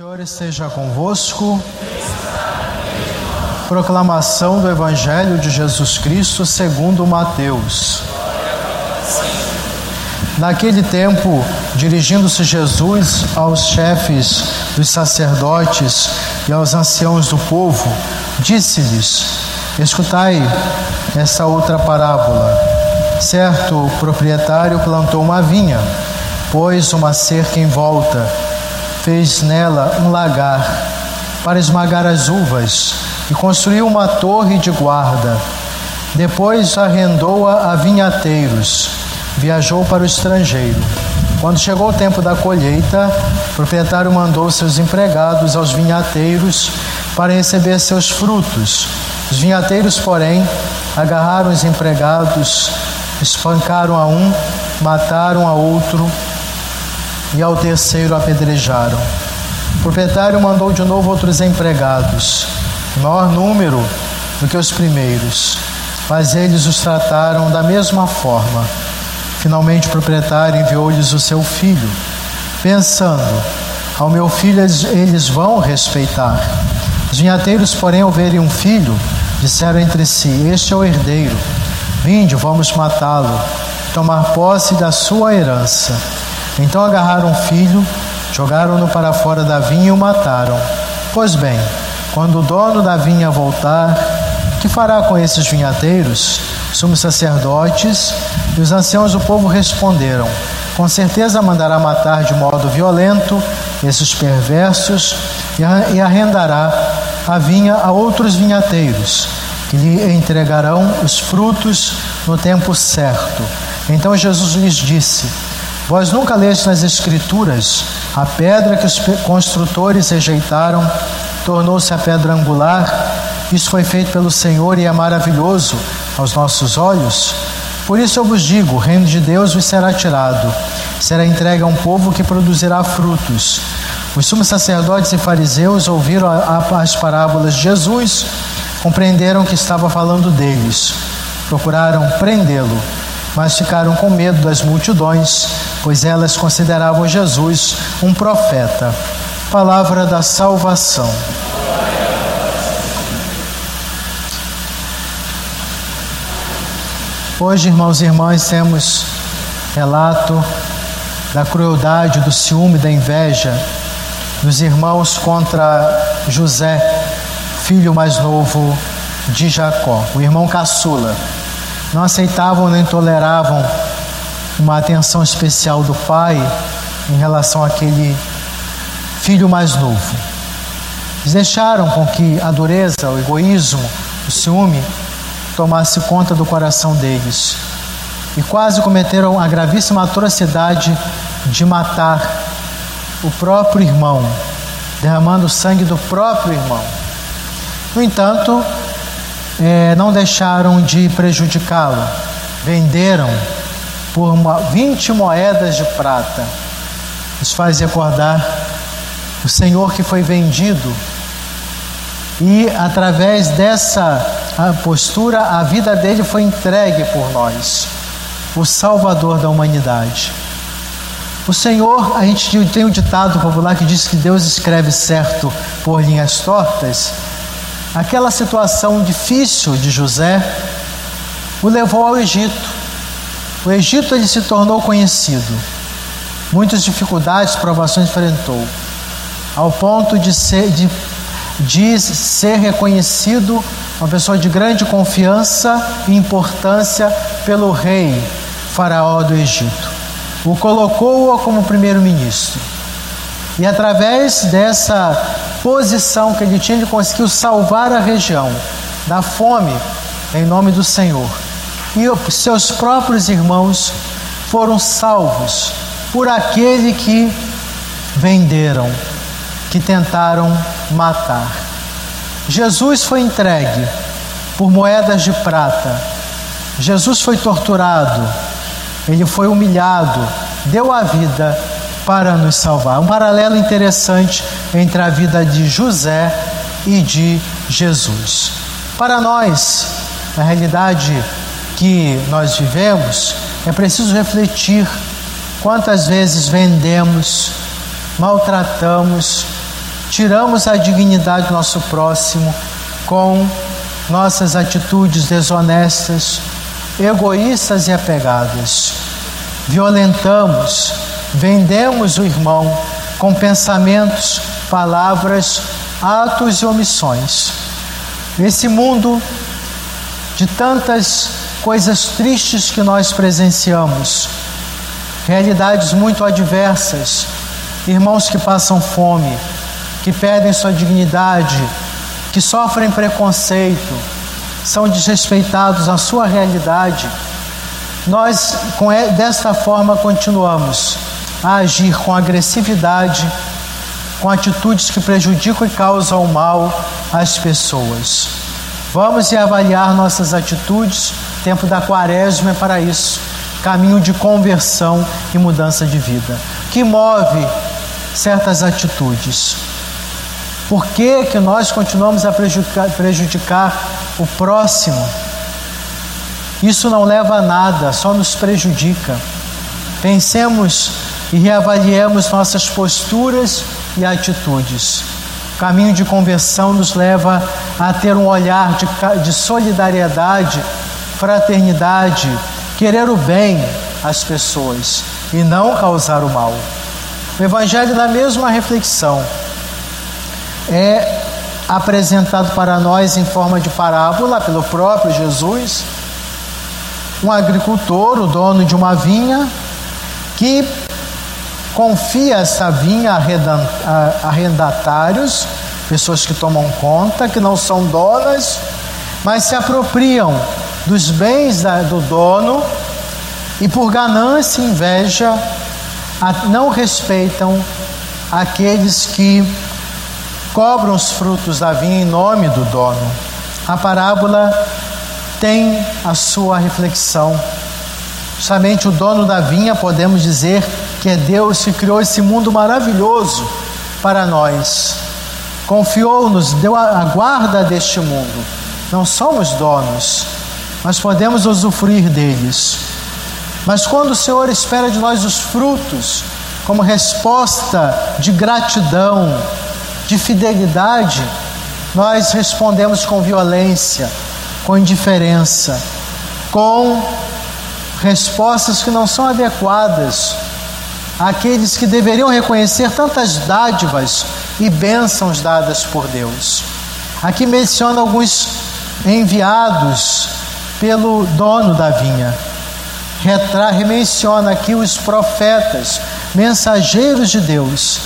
Senhor esteja convosco. Proclamação do Evangelho de Jesus Cristo segundo Mateus. Naquele tempo, dirigindo-se Jesus aos chefes dos sacerdotes e aos anciãos do povo, disse-lhes: Escutai essa outra parábola. Certo proprietário plantou uma vinha, pôs uma cerca em volta, fez nela um lagar para esmagar as uvas e construiu uma torre de guarda. Depois arrendou-a a vinhateiros, viajou para o estrangeiro. Quando chegou o tempo da colheita, o proprietário mandou seus empregados aos vinhateiros para receber seus frutos. Os vinhateiros, porém, agarraram os empregados, espancaram a um, mataram a outro e ao terceiro apedrejaram. O proprietário mandou de novo outros empregados, em maior número do que os primeiros, mas eles os trataram da mesma forma. Finalmente o proprietário enviou-lhes o seu filho, pensando: ao meu filho eles, eles vão respeitar. Os vinhateiros, porém, ao verem um filho, disseram entre si: Este é o herdeiro. Vinde, vamos matá-lo, tomar posse da sua herança. Então agarraram o filho, jogaram-no para fora da vinha e o mataram. Pois bem, quando o dono da vinha voltar, que fará com esses vinhateiros? Sumos sacerdotes e os anciãos do povo responderam: Com certeza mandará matar de modo violento esses perversos e arrendará a vinha a outros vinhateiros, que lhe entregarão os frutos no tempo certo. Então Jesus lhes disse: Vós nunca leste nas Escrituras a pedra que os construtores rejeitaram tornou-se a pedra angular. Isso foi feito pelo Senhor e é maravilhoso aos nossos olhos. Por isso eu vos digo: o reino de Deus vos será tirado, será entregue a um povo que produzirá frutos. Os sumos sacerdotes e fariseus ouviram as parábolas de Jesus, compreenderam que estava falando deles, procuraram prendê-lo, mas ficaram com medo das multidões, pois elas consideravam Jesus um profeta. Palavra da salvação. Hoje, irmãos e irmãs, temos relato da crueldade, do ciúme, da inveja dos irmãos contra José, filho mais novo de Jacó, o irmão caçula. Não aceitavam nem toleravam uma atenção especial do pai em relação àquele filho mais novo. Eles deixaram com que a dureza, o egoísmo, o ciúme tomasse conta do coração deles e quase cometeram a gravíssima atrocidade de matar o próprio irmão, derramando o sangue do próprio irmão. No entanto, é, não deixaram de prejudicá-lo, venderam por uma, 20 moedas de prata. Isso faz recordar o Senhor que foi vendido e através dessa postura a vida dele foi entregue por nós, o Salvador da humanidade. O Senhor, a gente tem um ditado popular que diz que Deus escreve certo por linhas tortas. Aquela situação difícil de José o levou ao Egito. O Egito ele se tornou conhecido. Muitas dificuldades, provações enfrentou, ao ponto de ser, de, de ser reconhecido uma pessoa de grande confiança e importância pelo rei Faraó do Egito. O colocou como primeiro-ministro. E através dessa posição que ele tinha, ele conseguiu salvar a região da fome em nome do Senhor. E seus próprios irmãos foram salvos por aquele que venderam, que tentaram matar. Jesus foi entregue por moedas de prata. Jesus foi torturado, ele foi humilhado, deu a vida para nos salvar. Um paralelo interessante entre a vida de José e de Jesus. Para nós, na realidade que nós vivemos, é preciso refletir quantas vezes vendemos, maltratamos, tiramos a dignidade do nosso próximo com nossas atitudes desonestas, egoístas e apegadas. Violentamos, vendemos o irmão com pensamentos, palavras, atos e omissões. Esse mundo de tantas coisas tristes que nós presenciamos, realidades muito adversas, irmãos que passam fome, que perdem sua dignidade, que sofrem preconceito, são desrespeitados na sua realidade, nós com desta forma continuamos a agir com agressividade, com atitudes que prejudicam e causam mal às pessoas. Vamos avaliar nossas atitudes, tempo da quaresma é para isso, caminho de conversão e mudança de vida. Que move certas atitudes? Por que, que nós continuamos a prejudicar, prejudicar o próximo? Isso não leva a nada, só nos prejudica. Pensemos e reavaliemos nossas posturas e atitudes. O caminho de conversão nos leva a ter um olhar de, de solidariedade, fraternidade, querer o bem às pessoas e não causar o mal. O Evangelho, na mesma reflexão, é apresentado para nós em forma de parábola pelo próprio Jesus. Um agricultor, o dono de uma vinha, que confia essa vinha a arrendatários, pessoas que tomam conta, que não são donas, mas se apropriam dos bens do dono e por ganância e inveja não respeitam aqueles que cobram os frutos da vinha em nome do dono. A parábola tem a sua reflexão. Somente o dono da vinha, podemos dizer que é Deus que criou esse mundo maravilhoso para nós. Confiou-nos, deu a guarda deste mundo. Não somos donos, mas podemos usufruir deles. Mas quando o Senhor espera de nós os frutos, como resposta de gratidão, de fidelidade, nós respondemos com violência, com indiferença, com respostas que não são adequadas àqueles que deveriam reconhecer tantas dádivas e bênçãos dadas por Deus. Aqui menciona alguns enviados pelo dono da vinha. Retra, menciona aqui os profetas, mensageiros de Deus,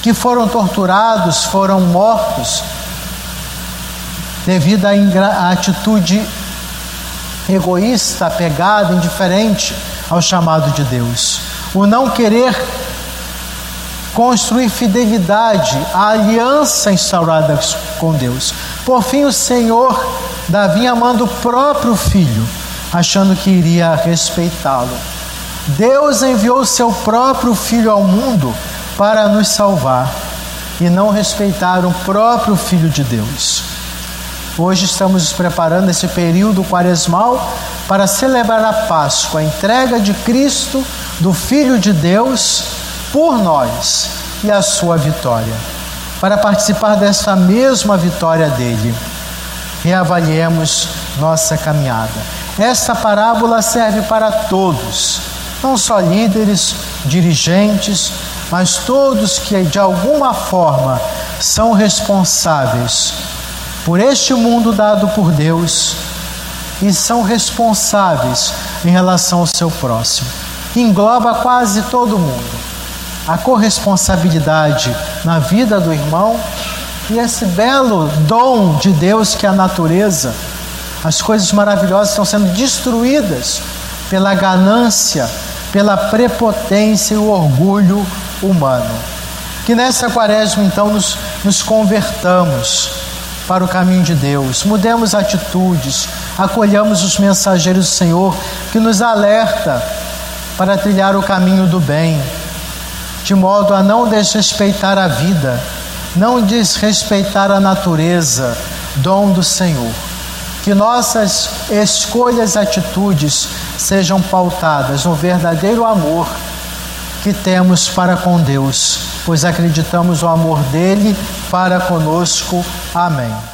que foram torturados, foram mortos devido à atitude egoísta, apegada, indiferente ao chamado de Deus. O não querer construir fidelidade à aliança instaurada com Deus. Por fim, o Senhor Davi amando o próprio filho, achando que iria respeitá-lo. Deus enviou seu próprio filho ao mundo para nos salvar e não respeitar o próprio Filho de Deus. Hoje estamos nos preparando esse período quaresmal para celebrar a Páscoa, a entrega de Cristo, do Filho de Deus, por nós e a sua vitória. Para participar dessa mesma vitória dele, reavaliemos nossa caminhada. Esta parábola serve para todos, não só líderes, dirigentes, mas todos que de alguma forma são responsáveis por este mundo dado por Deus e são responsáveis em relação ao seu próximo. Engloba quase todo mundo. A corresponsabilidade na vida do irmão e esse belo dom de Deus que é a natureza. As coisas maravilhosas estão sendo destruídas pela ganância, pela prepotência e o orgulho humano. Que nessa quaresma, então, nos, nos convertamos para o caminho de Deus, mudemos atitudes, acolhamos os mensageiros do Senhor que nos alerta para trilhar o caminho do bem, de modo a não desrespeitar a vida, não desrespeitar a natureza, dom do Senhor. Que nossas escolhas e atitudes sejam pautadas no verdadeiro amor que temos para com Deus, pois acreditamos no amor dele para conosco. Amém.